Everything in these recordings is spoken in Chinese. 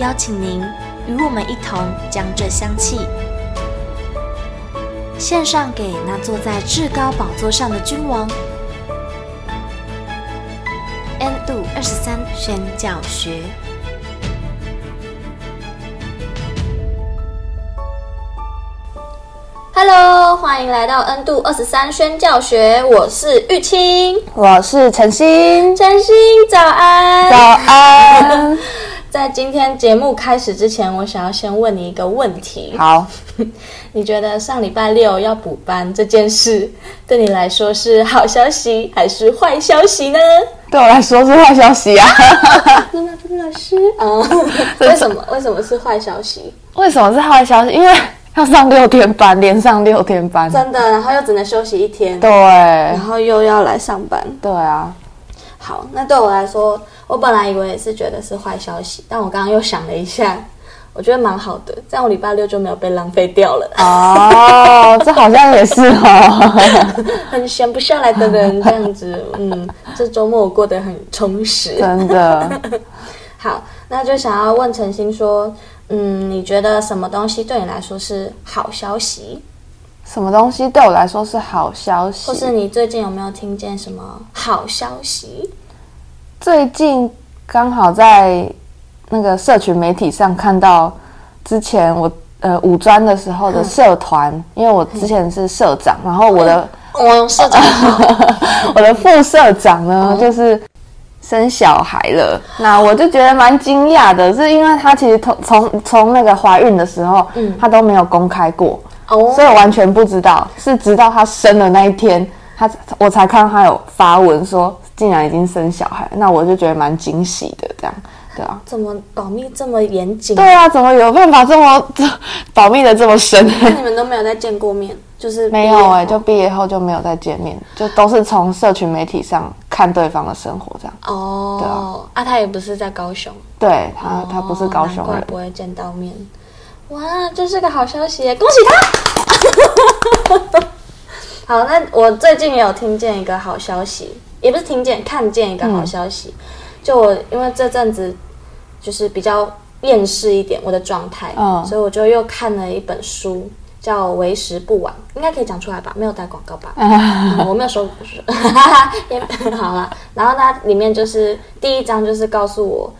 邀请您与我们一同将这香气献上给那坐在至高宝座上的君王。N 度二十三宣教学。Hello，欢迎来到 N 度二十三宣教学。我是玉清，我是晨星。晨星，早安！早安。在今天节目开始之前，我想要先问你一个问题。好，你觉得上礼拜六要补班这件事，对你来说是好消息还是坏消息呢？对我来说是坏消息啊！真的，真的老师 啊？为什么？为什么是坏消息？为什么是坏消息？因为要上六天班，连上六天班，真的，然后又只能休息一天，对，然后又要来上班，对啊。好，那对我来说，我本来以为也是觉得是坏消息，但我刚刚又想了一下，我觉得蛮好的，这样我礼拜六就没有被浪费掉了。哦，这好像也是哦，很闲不下来的人这样子，嗯，这周末我过得很充实，真的。好，那就想要问陈星说，嗯，你觉得什么东西对你来说是好消息？什么东西对我来说是好消息？或是你最近有没有听见什么好消息？最近刚好在那个社群媒体上看到，之前我呃五专的时候的社团，嗯、因为我之前是社长，然后我的我社长，我的副社长呢、嗯、就是生小孩了，那我就觉得蛮惊讶的，是因为他其实从从从那个怀孕的时候，嗯，他都没有公开过。Oh. 所以我完全不知道，是直到他生的那一天，他我才看到他有发文说，竟然已经生小孩，那我就觉得蛮惊喜的，这样，对啊。怎么保密这么严谨？对啊，怎么有办法这么保密的这么深？那你们都没有再见过面，就是没有哎、欸，就毕业后就没有再见面，就都是从社群媒体上看对方的生活这样。哦，对啊，啊，他也不是在高雄，对他，他不是高雄人，难怪不会见到面。哇，这是个好消息，恭喜他！好，那我最近也有听见一个好消息，也不是听见，看见一个好消息。嗯、就我因为这阵子就是比较厌世一点，我的状态，嗯，所以我就又看了一本书，叫《为时不晚》，应该可以讲出来吧？没有带广告吧？嗯、我没有说，好了。然后它里面就是第一章，就是告诉我。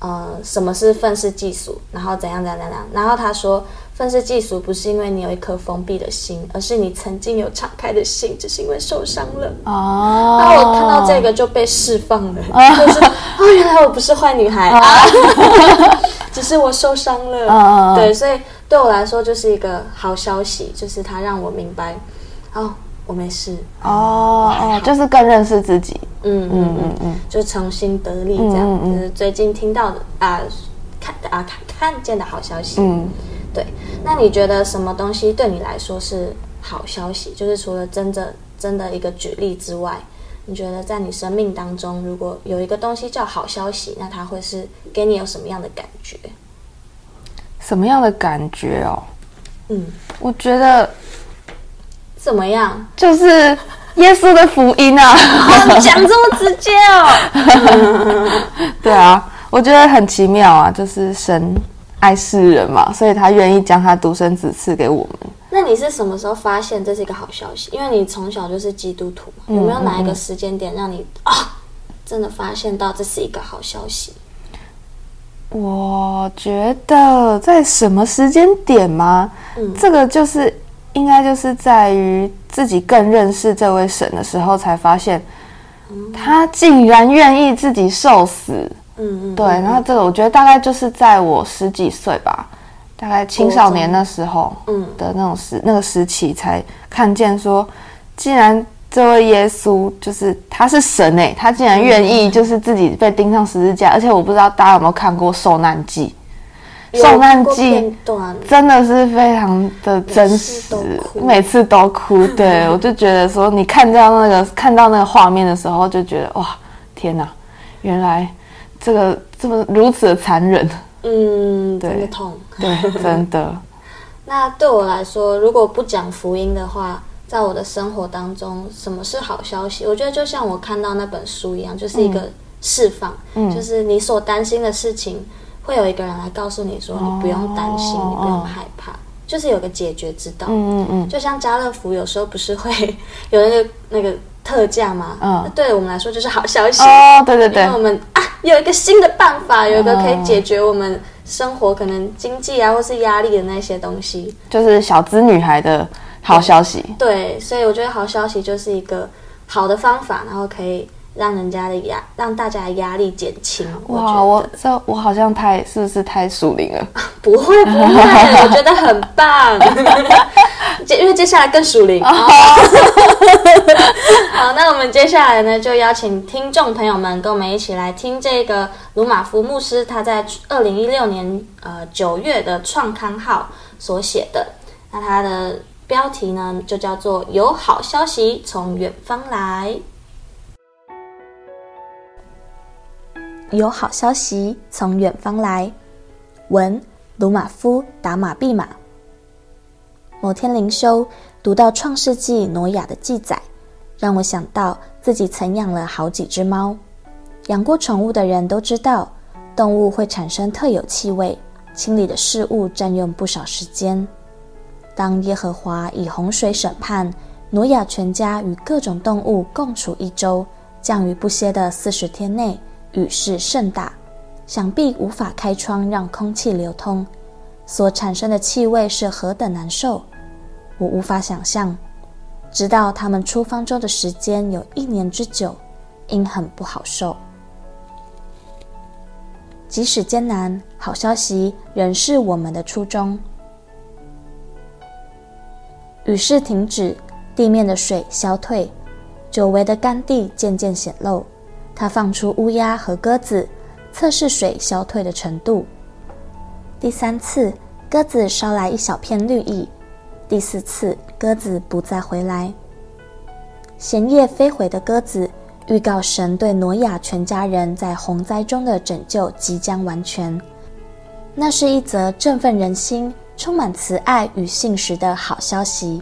呃，什么是愤世嫉俗？然后怎样怎样怎样？然后他说，愤世嫉俗不是因为你有一颗封闭的心，而是你曾经有敞开的心，只是因为受伤了。哦。然后我看到这个就被释放了，哦、就是哦，原来我不是坏女孩，哦、啊，只是我受伤了。哦、对，所以对我来说就是一个好消息，就是它让我明白，哦。我没事哦哦，就是更认识自己，嗯嗯嗯嗯，就重新得力这样，嗯嗯、就是最近听到的啊，看啊看看见的好消息，嗯，对。那你觉得什么东西对你来说是好消息？就是除了真的真的一个举例之外，你觉得在你生命当中，如果有一个东西叫好消息，那它会是给你有什么样的感觉？什么样的感觉哦？嗯，我觉得。怎么样？就是耶稣的福音啊！讲这么直接哦。对啊，我觉得很奇妙啊，就是神爱世人嘛，所以他愿意将他独生子赐给我们。那你是什么时候发现这是一个好消息？因为你从小就是基督徒，有没有哪一个时间点让你啊，真的发现到这是一个好消息？我觉得在什么时间点吗？嗯，这个就是。应该就是在于自己更认识这位神的时候，才发现他竟然愿意自己受死。嗯嗯，对。然后这个我觉得大概就是在我十几岁吧，大概青少年那时候，嗯的那种时那个时期，才看见说，既然这位耶稣就是他是神诶，他竟然愿意就是自己被钉上十字架，而且我不知道大家有没有看过受难记。受难记真的是非常的真实，每次都哭。对，我就觉得说，你看到那个看到那个画面的时候，就觉得哇，天哪，原来这个这么如此的残忍。嗯，对，真的痛。对，真的。那对我来说，如果不讲福音的话，在我的生活当中，什么是好消息？我觉得就像我看到那本书一样，就是一个释放，嗯，就是你所担心的事情。会有一个人来告诉你说：“你不用担心，哦、你不用害怕，哦、就是有个解决之道。”嗯嗯嗯，就像家乐福有时候不是会 有那个那个特价嘛？嗯，那对我们来说就是好消息哦。对对对，因为我们啊有一个新的办法，有一个可以解决我们生活可能经济啊或是压力的那些东西，就是小资女孩的好消息。对，对，所以我觉得好消息就是一个好的方法，然后可以。让人家的压，让大家的压力减轻。哇，我这我好像太是不是太属灵了？不会不会，我觉得很棒。接因为接下来更属灵。好，那我们接下来呢，就邀请听众朋友们跟我们一起来听这个鲁马夫牧师他在二零一六年呃九月的创刊号所写的。那他的标题呢，就叫做“有好消息从远方来”。有好消息从远方来，文鲁马夫达马毕玛。某天灵修读到创世纪挪亚的记载，让我想到自己曾养了好几只猫。养过宠物的人都知道，动物会产生特有气味，清理的事物占用不少时间。当耶和华以洪水审判挪亚全家与各种动物共处一周，降雨不歇的四十天内。雨势甚大，想必无法开窗让空气流通，所产生的气味是何等难受，我无法想象。直到他们出方舟的时间有一年之久，应很不好受。即使艰难，好消息仍是我们的初衷。雨势停止，地面的水消退，久违的干地渐渐显露。他放出乌鸦和鸽子，测试水消退的程度。第三次，鸽子捎来一小片绿意。第四次，鸽子不再回来。衔叶飞回的鸽子，预告神对挪亚全家人在洪灾中的拯救即将完全。那是一则振奋人心、充满慈爱与信实的好消息。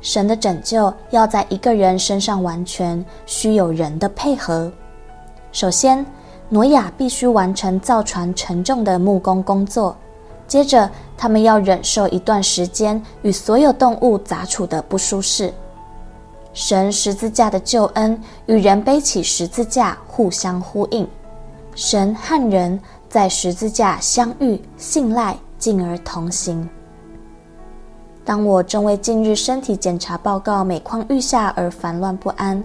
神的拯救要在一个人身上完全，需有人的配合。首先，挪亚必须完成造船沉重的木工工作，接着他们要忍受一段时间与所有动物杂处的不舒适。神十字架的救恩与人背起十字架互相呼应，神和人在十字架相遇、信赖，进而同行。当我正为近日身体检查报告每况愈下而烦乱不安，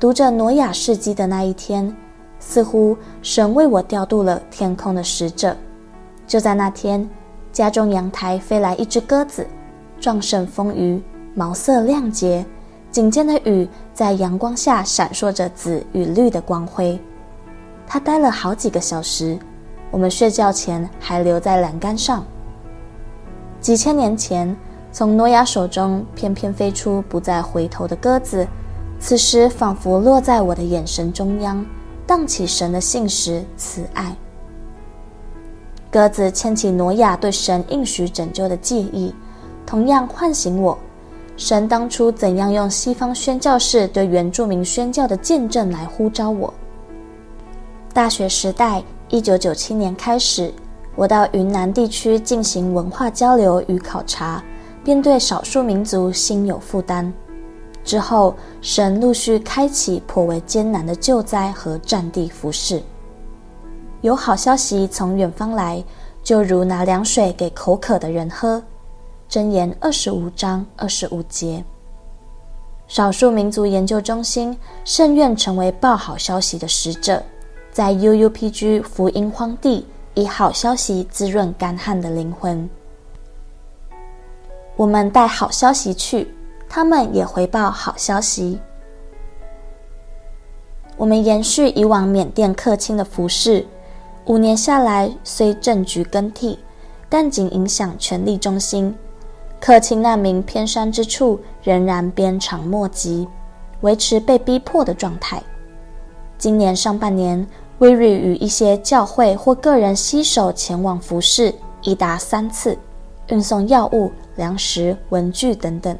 读着挪亚事迹的那一天，似乎神为我调度了天空的使者。就在那天，家中阳台飞来一只鸽子，壮盛丰腴，毛色亮洁，颈间的羽在阳光下闪烁着紫与绿的光辉。它待了好几个小时，我们睡觉前还留在栏杆上。几千年前。从诺亚手中翩翩飞出不再回头的鸽子，此时仿佛落在我的眼神中央，荡起神的信实慈爱。鸽子牵起挪亚对神应许拯救的记忆，同样唤醒我，神当初怎样用西方宣教士对原住民宣教的见证来呼召我。大学时代，一九九七年开始，我到云南地区进行文化交流与考察。便对少数民族心有负担。之后，神陆续开启颇为艰难的救灾和战地服事。有好消息从远方来，就如拿凉水给口渴的人喝。箴言二十五章二十五节。少数民族研究中心甚愿成为报好消息的使者，在 UUPG 福音荒地，以好消息滋润干旱的灵魂。我们带好消息去，他们也回报好消息。我们延续以往缅甸客卿的服饰，五年下来，虽政局更替，但仅影响权力中心。客卿难民偏山之处仍然鞭长莫及，维持被逼迫的状态。今年上半年威瑞与一些教会或个人携手前往服侍，已达三次，运送药物、粮食、文具等等，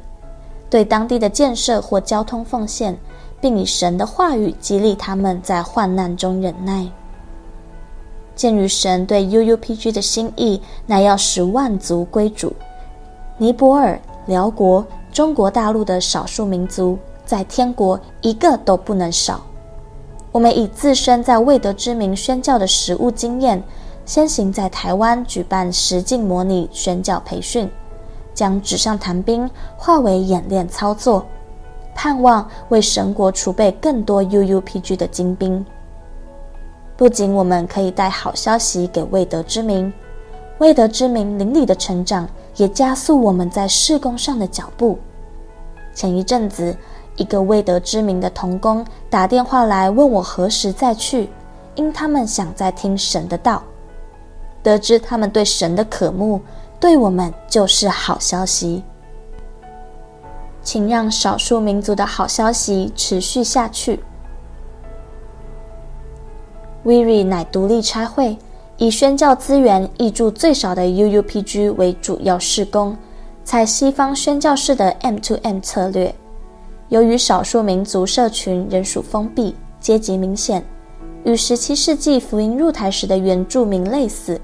对当地的建设或交通奉献。并以神的话语激励他们在患难中忍耐。鉴于神对 UUPG 的心意，乃要使万族归主，尼泊尔、辽国、中国大陆的少数民族在天国一个都不能少。我们以自身在未得之名宣教的实务经验，先行在台湾举办实境模拟宣教培训，将纸上谈兵化为演练操作。盼望为神国储备更多 UUPG 的精兵。不仅我们可以带好消息给未得之民，未得之民灵里的成长也加速我们在事工上的脚步。前一阵子，一个未得之民的童工打电话来问我何时再去，因他们想再听神的道。得知他们对神的渴慕，对我们就是好消息。请让少数民族的好消息持续下去。WIRI 乃独立差会，以宣教资源挹注最少的 UUPG 为主要事工，采西方宣教式的 M2M 策略。由于少数民族社群仍属封闭，阶级明显，与17世纪福音入台时的原住民类似。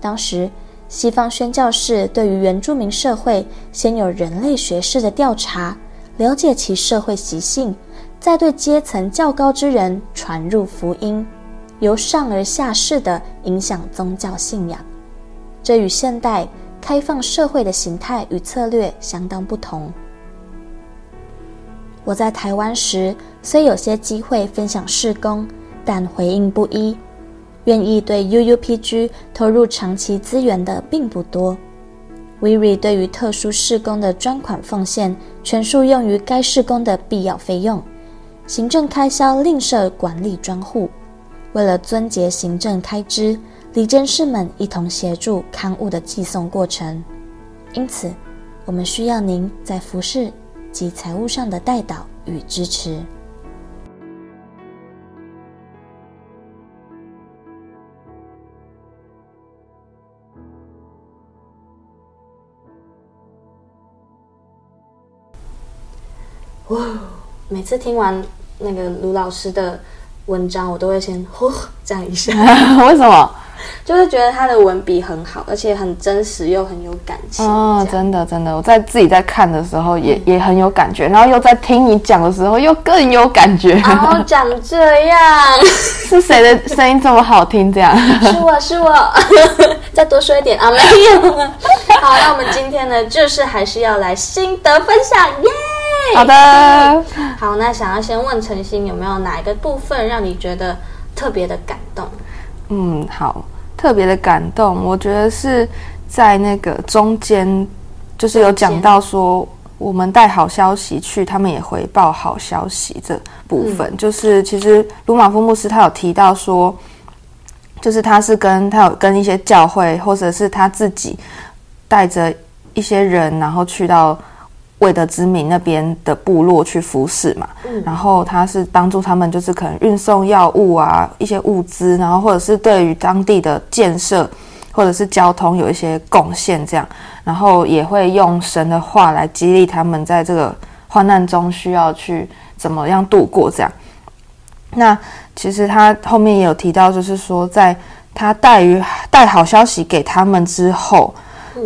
当时，西方宣教士对于原住民社会先有人类学式的调查，了解其社会习性，再对阶层较高之人传入福音，由上而下式的影响宗教信仰。这与现代开放社会的形态与策略相当不同。我在台湾时虽有些机会分享事工，但回应不一。愿意对 UUPG 投入长期资源的并不多。WIRI 对于特殊事工的专款奉献，全数用于该事工的必要费用，行政开销另设管理专户。为了撙节行政开支，理监事们一同协助刊物的寄送过程。因此，我们需要您在服饰及财务上的代导与支持。哇！每次听完那个卢老师的文章，我都会先呼这样一下。为什么？就是觉得他的文笔很好，而且很真实又很有感情。哦，真的真的，我在自己在看的时候也、嗯、也很有感觉，然后又在听你讲的时候又更有感觉。然后讲这样，是谁的声音这么好听？这样是我是我，再多说一点啊，没有。好，那我们今天呢，就是还是要来心得分享耶。好的，好，那想要先问陈星，有没有哪一个部分让你觉得特别的感动？嗯，好，特别的感动，我觉得是在那个中间，就是有讲到说，我们带好消息去，他们也回报好消息这部分，嗯、就是其实鲁马夫牧师他有提到说，就是他是跟他有跟一些教会，或者是他自己带着一些人，然后去到。未得之民那边的部落去服侍嘛，嗯，然后他是帮助他们，就是可能运送药物啊，一些物资，然后或者是对于当地的建设或者是交通有一些贡献，这样，然后也会用神的话来激励他们，在这个患难中需要去怎么样度过这样。那其实他后面也有提到，就是说，在他带于带好消息给他们之后，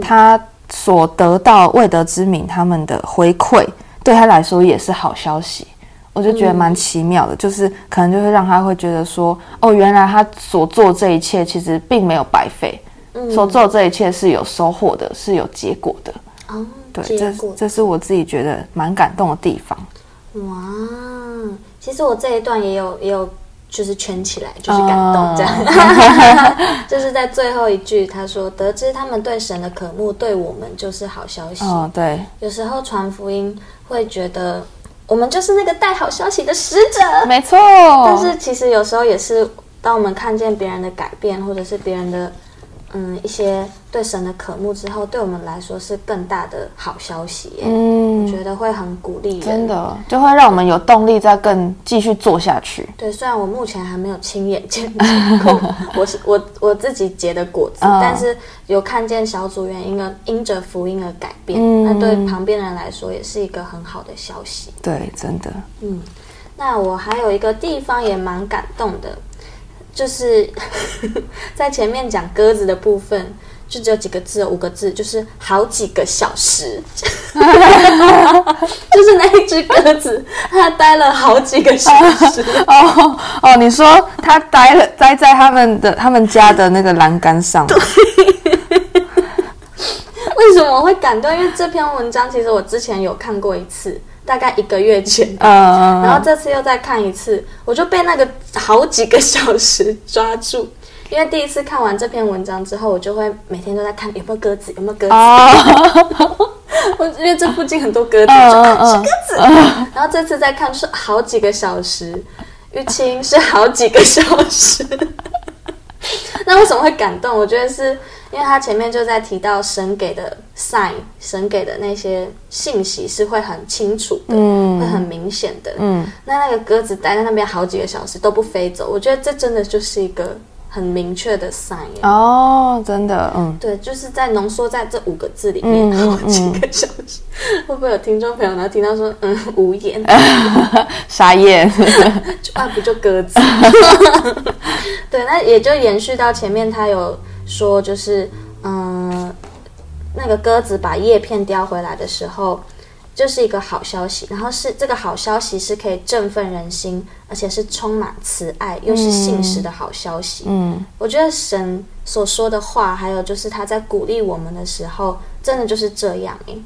他。所得到未得之名他们的回馈，对他来说也是好消息。我就觉得蛮奇妙的，嗯、就是可能就会让他会觉得说，哦，原来他所做这一切其实并没有白费，嗯、所做这一切是有收获的，是有结果的。哦，对，这这是我自己觉得蛮感动的地方。哇，其实我这一段也有也有就是圈起来，就是感动这样。Oh. 就是在最后一句，他说：“得知他们对神的渴慕，对我们就是好消息。”哦，对。有时候传福音会觉得我们就是那个带好消息的使者，没错。但是其实有时候也是，当我们看见别人的改变，或者是别人的。嗯，一些对神的渴慕之后，对我们来说是更大的好消息。嗯，我觉得会很鼓励，真的就会让我们有动力再更继续做下去。对，虽然我目前还没有亲眼见过 我是我我自己结的果子，嗯、但是有看见小组员因而因着福音而改变，嗯、那对旁边人来说也是一个很好的消息。对，真的。嗯，那我还有一个地方也蛮感动的。就是 在前面讲鸽子的部分，就只有几个字，五个字，就是好几个小时，就是那一只鸽子，它待了好几个小时。哦哦，你说它待了待在他们的他们家的那个栏杆上？对。为什么我会感动？因为这篇文章其实我之前有看过一次。大概一个月前，嗯，然后这次又再看一次，我就被那个好几个小时抓住。因为第一次看完这篇文章之后，我就会每天都在看有没有鸽子，有没有鸽子。哦、我因为这附近很多鸽子，嗯、就看是鸽子。嗯、然后这次再看是好几个小时，玉清是好几个小时。那为什么会感动？我觉得是。因为他前面就在提到神给的 sign，神给的那些信息是会很清楚的，嗯、会很明显的。嗯，那那个鸽子待在那边好几个小时都不飞走，我觉得这真的就是一个很明确的 sign。哦，真的，嗯，对，就是在浓缩在这五个字里面好几个小时。会不会有听众朋友呢听到说，嗯，无言，傻眼，就啊，不就鸽子？对，那也就延续到前面他有。说就是，嗯，那个鸽子把叶片叼回来的时候，就是一个好消息。然后是这个好消息是可以振奋人心，而且是充满慈爱，又是信实的好消息。嗯，我觉得神所说的话，还有就是他在鼓励我们的时候，真的就是这样诶。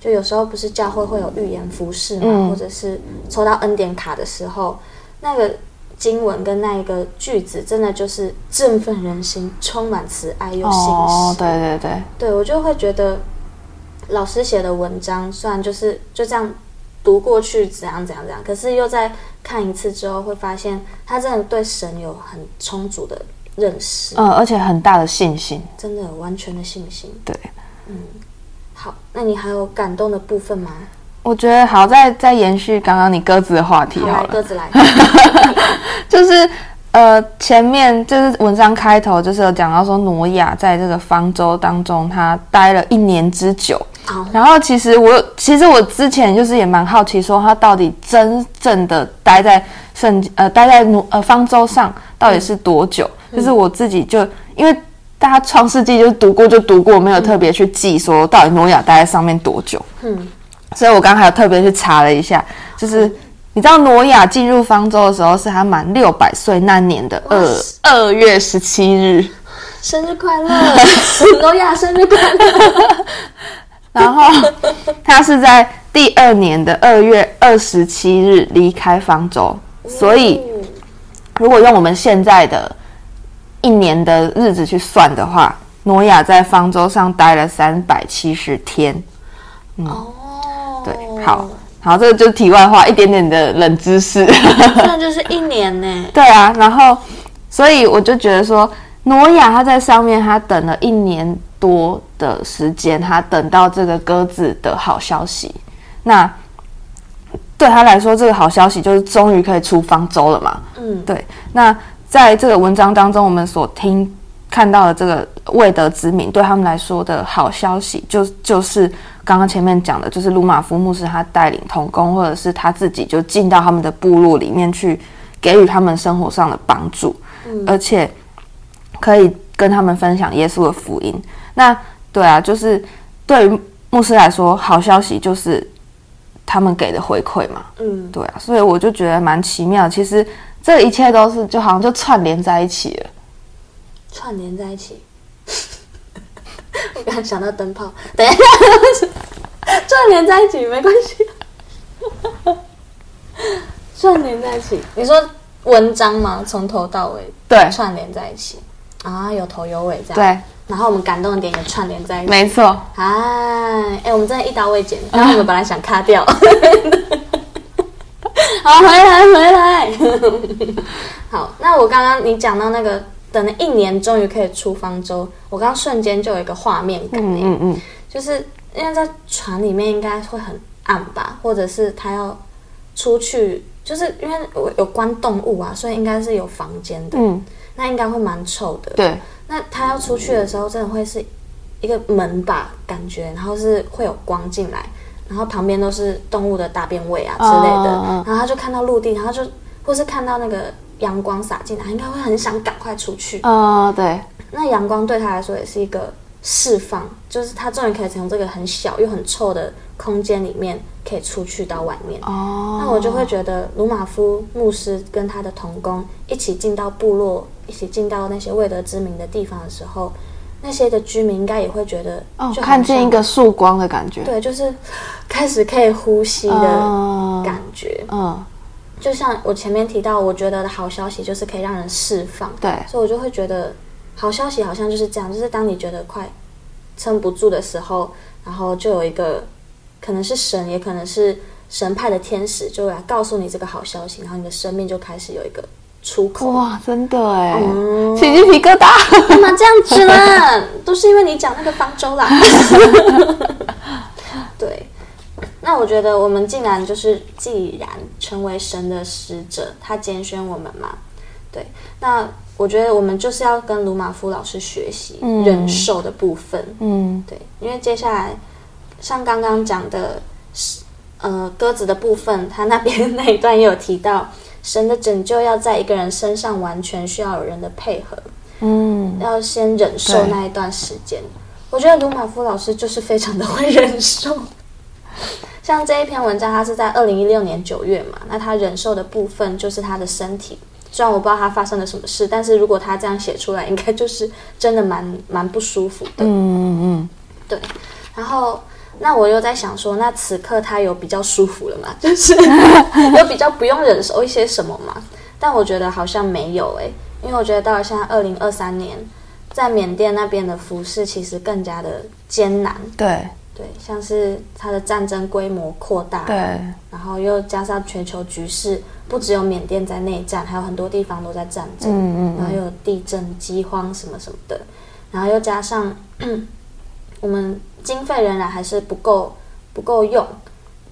就有时候不是教会会有预言服饰嘛，嗯、或者是抽到恩典卡的时候，那个。经文跟那一个句子，真的就是振奋人心，充满慈爱又信实。哦，对对对，对我就会觉得老师写的文章，虽然就是就这样读过去，怎样怎样怎样，可是又在看一次之后，会发现他真的对神有很充足的认识，嗯，而且很大的信心，真的完全的信心。对，嗯，好，那你还有感动的部分吗？我觉得好，再再延续刚刚你鸽子的话题好了。好，鸽子来。就是呃，前面就是文章开头就是有讲到说，挪亚在这个方舟当中，他待了一年之久。Oh. 然后其实我其实我之前就是也蛮好奇，说他到底真正的待在圣呃待在挪呃方舟上到底是多久？嗯、就是我自己就因为大家创世纪就读过就读过，没有特别去记说到底挪亚待在上面多久。嗯。所以我刚刚还有特别去查了一下，就是你知道挪亚进入方舟的时候是他满六百岁那年的二二月十七日，生日快乐，挪亚生日快乐。然后他是在第二年的二月二十七日离开方舟，所以如果用我们现在的一年的日子去算的话，挪亚在方舟上待了三百七十天。嗯。对，好，好，这个就是题外话，一点点的冷知识，那就是一年呢。对啊，然后，所以我就觉得说，挪亚他在上面，他等了一年多的时间，他等到这个鸽子的好消息。那对他来说，这个好消息就是终于可以出方舟了嘛。嗯，对。那在这个文章当中，我们所听看到的这个未得之名，对他们来说的好消息，就就是。刚刚前面讲的，就是鲁马夫牧师他带领童工，或者是他自己就进到他们的部落里面去，给予他们生活上的帮助，嗯、而且可以跟他们分享耶稣的福音。那对啊，就是对于牧师来说，好消息就是他们给的回馈嘛。嗯，对啊，所以我就觉得蛮奇妙。其实这一切都是就好像就串联在一起了，串联在一起。我刚刚想到灯泡，等一下，串联在一起没关系，串联在一起。你说文章吗？从头到尾对串联在一起啊，有头有尾这样。对，然后我们感动的点也串联在一起。没错。哎，哎，我们真的一刀未剪。然后我们本来想卡掉。好，回来回来。好，那我刚刚你讲到那个等了一年终于可以出方舟，我刚刚瞬间就有一个画面感。嗯嗯嗯，就是因为在船里面应该会很暗吧，或者是他要出去，就是因为我有关动物啊，所以应该是有房间的。嗯，那应该会蛮臭的。对，那他要出去的时候，真的会是一个门吧，感觉，然后是会有光进来。然后旁边都是动物的大便味啊之类的，然后他就看到陆地，然后就或是看到那个阳光洒进来，应该会很想赶快出去。哦，对。那阳光对他来说也是一个释放，就是他终于可以从这个很小又很臭的空间里面可以出去到外面。哦。那我就会觉得鲁马夫牧师跟他的童工一起进到部落，一起进到那些未得之名的地方的时候。那些的居民应该也会觉得，哦，看见一个曙光的感觉，对，就是开始可以呼吸的感觉，嗯，嗯，就像我前面提到，我觉得的好消息就是可以让人释放，对，所以我就会觉得好消息好像就是这样，就是当你觉得快撑不住的时候，然后就有一个可能是神，也可能是神派的天使，就来告诉你这个好消息，然后你的生命就开始有一个。出口哇，真的哎，起鸡皮疙瘩，干嘛这样子呢？都是因为你讲那个方舟啦。对，那我觉得我们竟然就是，既然成为神的使者，他拣选我们嘛。对，那我觉得我们就是要跟鲁马夫老师学习忍受的部分。嗯，对，因为接下来像刚刚讲的，呃，鸽子的部分，他那边 那一段也有提到。神的拯救要在一个人身上完全需要有人的配合，嗯，要先忍受那一段时间。我觉得鲁马夫老师就是非常的会 忍受。像这一篇文章，他是在二零一六年九月嘛，那他忍受的部分就是他的身体。虽然我不知道他发生了什么事，但是如果他这样写出来，应该就是真的蛮蛮不舒服的。嗯嗯嗯，对。然后。那我又在想说，那此刻他有比较舒服了吗？就是 有比较不用忍受一些什么吗？但我觉得好像没有诶，因为我觉得到了现在二零二三年，在缅甸那边的服饰其实更加的艰难。对对，像是它的战争规模扩大，对，然后又加上全球局势，不只有缅甸在内战，还有很多地方都在战争，嗯嗯，然后又有地震、饥荒什么什么的，然后又加上 我们。经费仍然还是不够，不够用，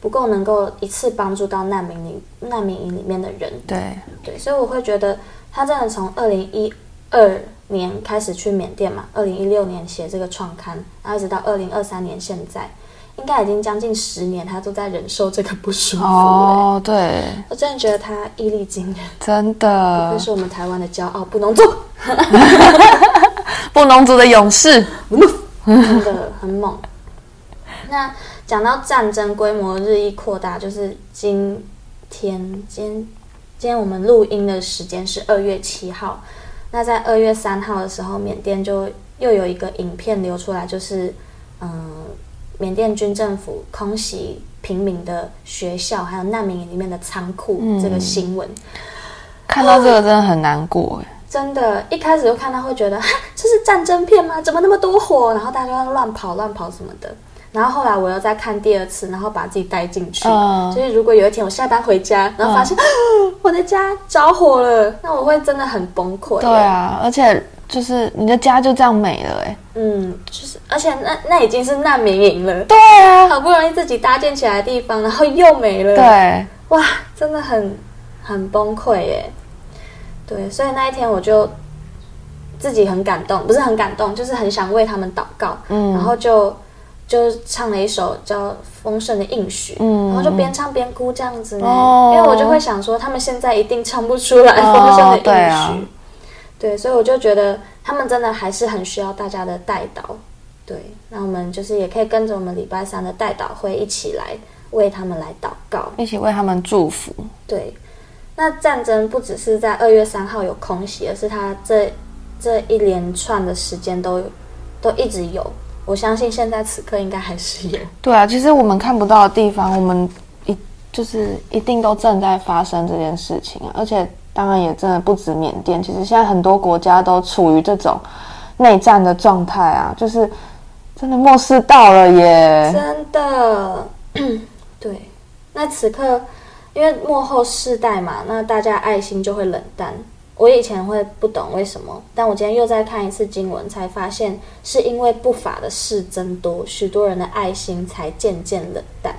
不够能够一次帮助到难民营难民营里面的人。对对，所以我会觉得他真的从二零一二年开始去缅甸嘛，二零一六年写这个创刊，然后一直到二零二三年现在，应该已经将近十年，他都在忍受这个不舒服。哦，对，我真的觉得他毅力惊人，真的，这是我们台湾的骄傲，布农族，布农族的勇士。真的很猛。那讲到战争规模日益扩大，就是今天，今天，今天我们录音的时间是二月七号。那在二月三号的时候，缅甸就又有一个影片流出来，就是嗯，缅甸军政府空袭平民的学校，还有难民营里面的仓库这个新闻。看到这个真的很难过哎。真的，一开始就看到会觉得，这是战争片吗？怎么那么多火？然后大家都乱跑乱跑什么的。然后后来我又再看第二次，然后把自己带进去。嗯。所以如果有一天我下班回家，然后发现、嗯、我的家着火了，那我会真的很崩溃。对啊，而且就是你的家就这样没了哎。嗯，就是而且那那已经是难民营了。对啊，好不容易自己搭建起来的地方，然后又没了。对，哇，真的很很崩溃耶。对，所以那一天我就自己很感动，不是很感动，就是很想为他们祷告，嗯，然后就就唱了一首叫《丰盛的应许》，嗯，然后就边唱边哭这样子呢，哦，因为我就会想说，他们现在一定唱不出来丰盛的应许，哦，对啊，对，所以我就觉得他们真的还是很需要大家的代祷，对，那我们就是也可以跟着我们礼拜三的代祷会一起来为他们来祷告，一起为他们祝福，对。那战争不只是在二月三号有空袭，而是它这这一连串的时间都都一直有。我相信现在此刻应该还是有。对啊，其实我们看不到的地方，我们一就是一定都正在发生这件事情啊。而且当然也真的不止缅甸，其实现在很多国家都处于这种内战的状态啊，就是真的末世到了耶！真的，对。那此刻，因为幕后世代嘛，那大家爱心就会冷淡。我以前会不懂为什么，但我今天又再看一次经文，才发现是因为不法的事增多，许多人的爱心才渐渐冷淡。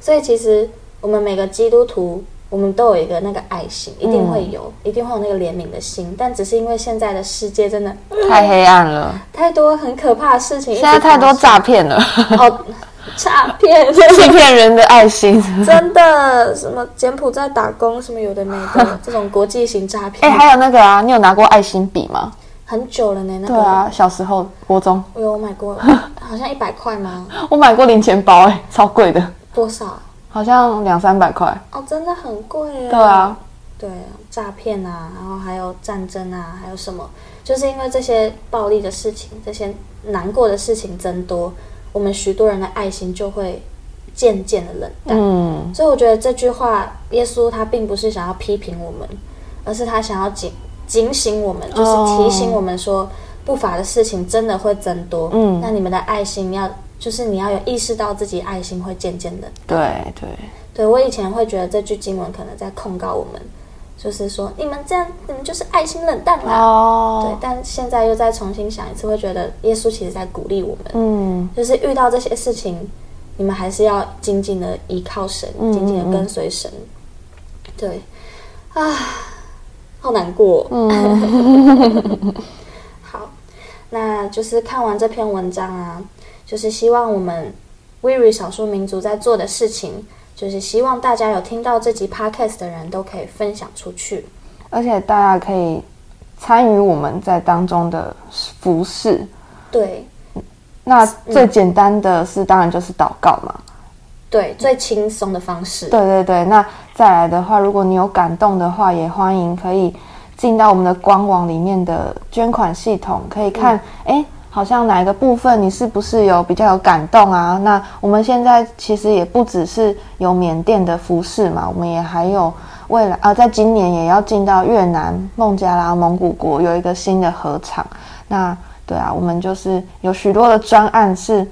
所以其实我们每个基督徒，我们都有一个那个爱心，一定会有，嗯、一定会有那个怜悯的心。但只是因为现在的世界真的太黑暗了，太多很可怕的事情，现在太多诈骗了。哦诈骗，欺骗人的爱心，真的什么柬埔寨打工什么有的没的，这种国际型诈骗。哎、欸，还有那个啊，你有拿过爱心笔吗？很久了呢，那个。对啊，小时候国中。我有买过，好像一百块吗？我买过零钱包、欸，哎，超贵的。多少？好像两三百块。哦，真的很贵。对啊，对，诈骗啊，然后还有战争啊，还有什么？就是因为这些暴力的事情，这些难过的事情增多。我们许多人的爱心就会渐渐的冷淡，嗯，所以我觉得这句话，耶稣他并不是想要批评我们，而是他想要警警醒我们，就是提醒我们说，不法的事情真的会增多，嗯，那你们的爱心要，就是你要有意识到自己爱心会渐渐的，对对。对，我以前会觉得这句经文可能在控告我们。就是说，你们这样，你们就是爱心冷淡啦。哦。对，但现在又再重新想一次，会觉得耶稣其实在鼓励我们。嗯。就是遇到这些事情，你们还是要紧紧的依靠神，紧紧的跟随神。对。啊，好难过。嗯。好，那就是看完这篇文章啊，就是希望我们 WIRI 少数民族在做的事情。就是希望大家有听到这集 podcast 的人都可以分享出去，而且大家可以参与我们在当中的服饰。对，那最简单的是当然就是祷告嘛。对，最轻松的方式。对对对，那再来的话，如果你有感动的话，也欢迎可以进到我们的官网里面的捐款系统，可以看，哎、嗯。好像哪一个部分你是不是有比较有感动啊？那我们现在其实也不只是有缅甸的服饰嘛，我们也还有未来啊，在今年也要进到越南、孟加拉、蒙古国有一个新的合场。那对啊，我们就是有许多的专案是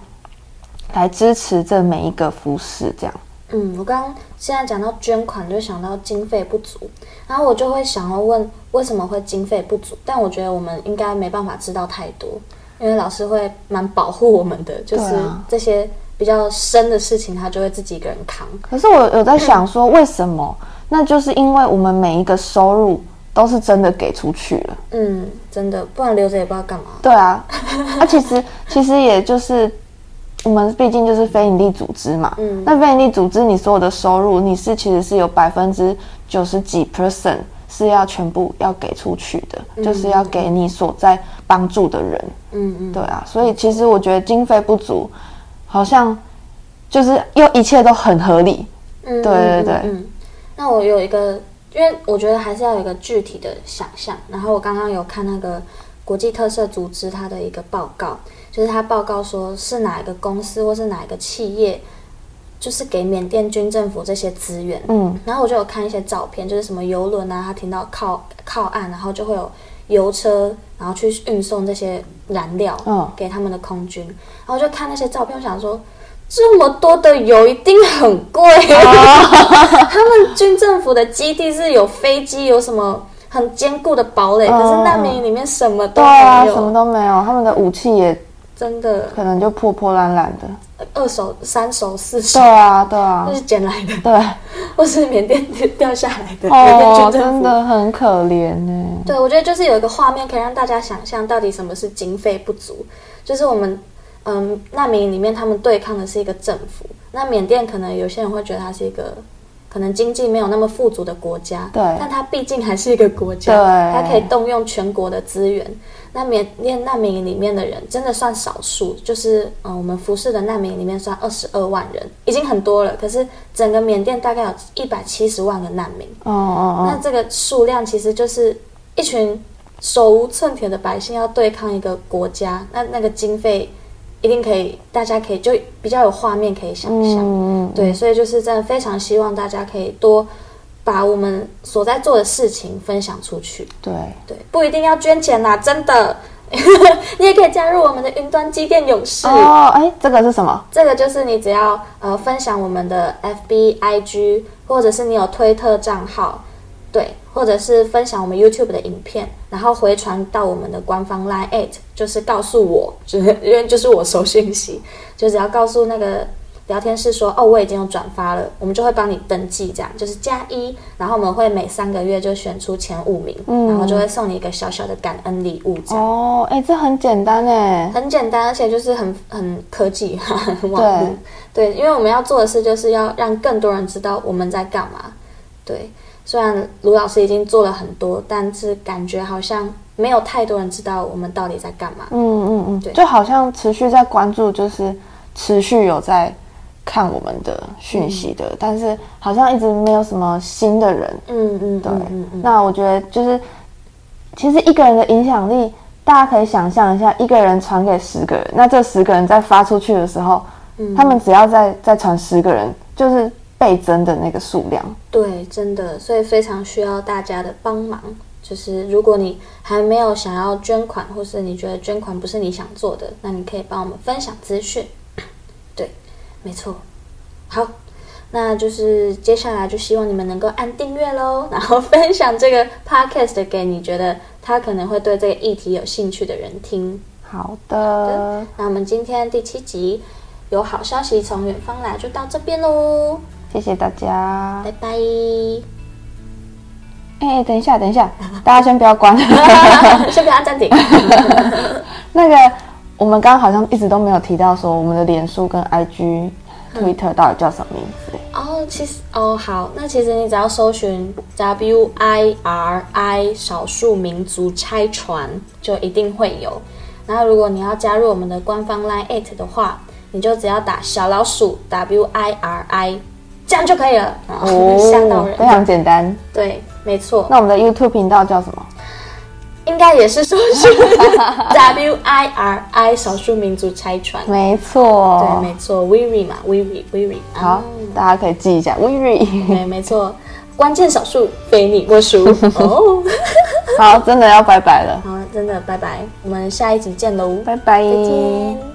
来支持这每一个服饰这样。嗯，我刚现在讲到捐款，就想到经费不足，然后我就会想要问为什么会经费不足？但我觉得我们应该没办法知道太多。因为老师会蛮保护我们的，就是这些比较深的事情，他就会自己一个人扛。可是我有在想说，为什么？那就是因为我们每一个收入都是真的给出去了。嗯，真的，不然留着也不知道干嘛。对啊，啊，其实其实也就是我们毕竟就是非营利组织嘛。嗯，那非营利组织，你所有的收入，你是其实是有百分之九十几 percent 是要全部要给出去的，嗯，就是要给你所在帮助的人。嗯嗯，对啊，所以其实我觉得经费不足，好像就是又一切都很合理。嗯，对对对。嗯，那我有一个，因为我觉得还是要有一个具体的想象。然后我刚刚有看那个国际特色组织它的一个报告，就是它报告说是哪一个公司或是哪一个企业，就是给缅甸军政府这些资源。嗯，然后我就有看一些照片，就是什么游轮啊，它停到靠靠岸，然后就会有油车。然后去运送这些燃料，嗯给他们的空军。嗯、然后就看那些照片，我想说，这么多的油一定很贵。哦、他们军政府的基地是有飞机，有什么很坚固的堡垒，嗯、可是难民营里面什么都没有，啊，什么都没有。他们的武器也真的可能就破破烂烂的。二手、三手、四手，对啊，对啊，那是捡来的，对，或是缅甸掉下来的，哦，真的很可怜呢。对，我觉得就是有一个画面可以让大家想象到底什么是经费不足，就是我们嗯难民里面他们对抗的是一个政府，那缅甸可能有些人会觉得它是一个可能经济没有那么富足的国家，对，但它毕竟还是一个国家，对，它可以动用全国的资源。那缅甸难民营里面的人真的算少数，就是嗯，我们服侍的难民营里面算二十二万人，已经很多了。可是整个缅甸大概有一百七十万个难民。哦哦哦。那这个数量其实就是一群手无寸铁的百姓要对抗一个国家，那那个经费一定可以，大家可以就比较有画面可以想象。对，所以就是真的非常希望大家可以多把我们所在做的事情分享出去。对对，不一定要捐钱啦，真的，你也可以加入我们的云端机电勇士。哦，哎，这个是什么？这个就是你只要呃分享我们的 FB、IG，或者是你有推特账号，对，或者是分享我们 YouTube 的影片，然后回传到我们的官方 Line，就是告诉我，就是因为就是我收信息，就只要告诉那个。聊天室说：“哦，我已经有转发了，我们就会帮你登记，这样就是加一，然后我们会每三个月就选出前五名，嗯、然后就会送你一个小小的感恩礼物。这样哦，哎，这很简单哎，很简单，而且就是很很科技，很网对，因为我们要做的事就是要让更多人知道我们在干嘛。对，虽然卢老师已经做了很多，但是感觉好像没有太多人知道我们到底在干嘛。嗯嗯嗯，对，就好像持续在关注，就是持续有在。”看我们的讯息的，嗯、但是好像一直没有什么新的人。嗯嗯，对。嗯嗯嗯、那我觉得就是，其实一个人的影响力，大家可以想象一下，一个人传给十个人，那这十个人在发出去的时候，嗯、他们只要再再传十个人，就是倍增的那个数量。对，真的，所以非常需要大家的帮忙。就是如果你还没有想要捐款，或是你觉得捐款不是你想做的，那你可以帮我们分享资讯。没错，好，那就是接下来就希望你们能够按订阅喽，然后分享这个 podcast 给你觉得他可能会对这个议题有兴趣的人听。好的，好的，那我们今天第七集有好消息从远方来，就到这边喽。谢谢大家，拜拜。哎，等一下，等一下，大家先不要关，先不要按暂停。那个。我们刚刚好像一直都没有提到说我们的脸书跟 IG、Twitter 到底叫什么名字？哦，其实哦好，那其实你只要搜寻 W I R I 少数民族拆船，就一定会有。然后如果你要加入我们的官方 Line@ 的话，你就只要打小老鼠 W I R I，这样就可以了。哦，吓到人，非常简单。对，没错。那我们的 YouTube 频道叫什么？应该也是说是 W I R I 少数民族拆船，没错，对，没错，Wiri 嘛，Wiri Wiri，好，嗯、大家可以记一下 Wiri，对，没错，关键少数，非你莫属。哦。好，真的要拜拜了，好，真的拜拜，我们下一集见喽，拜拜，再见。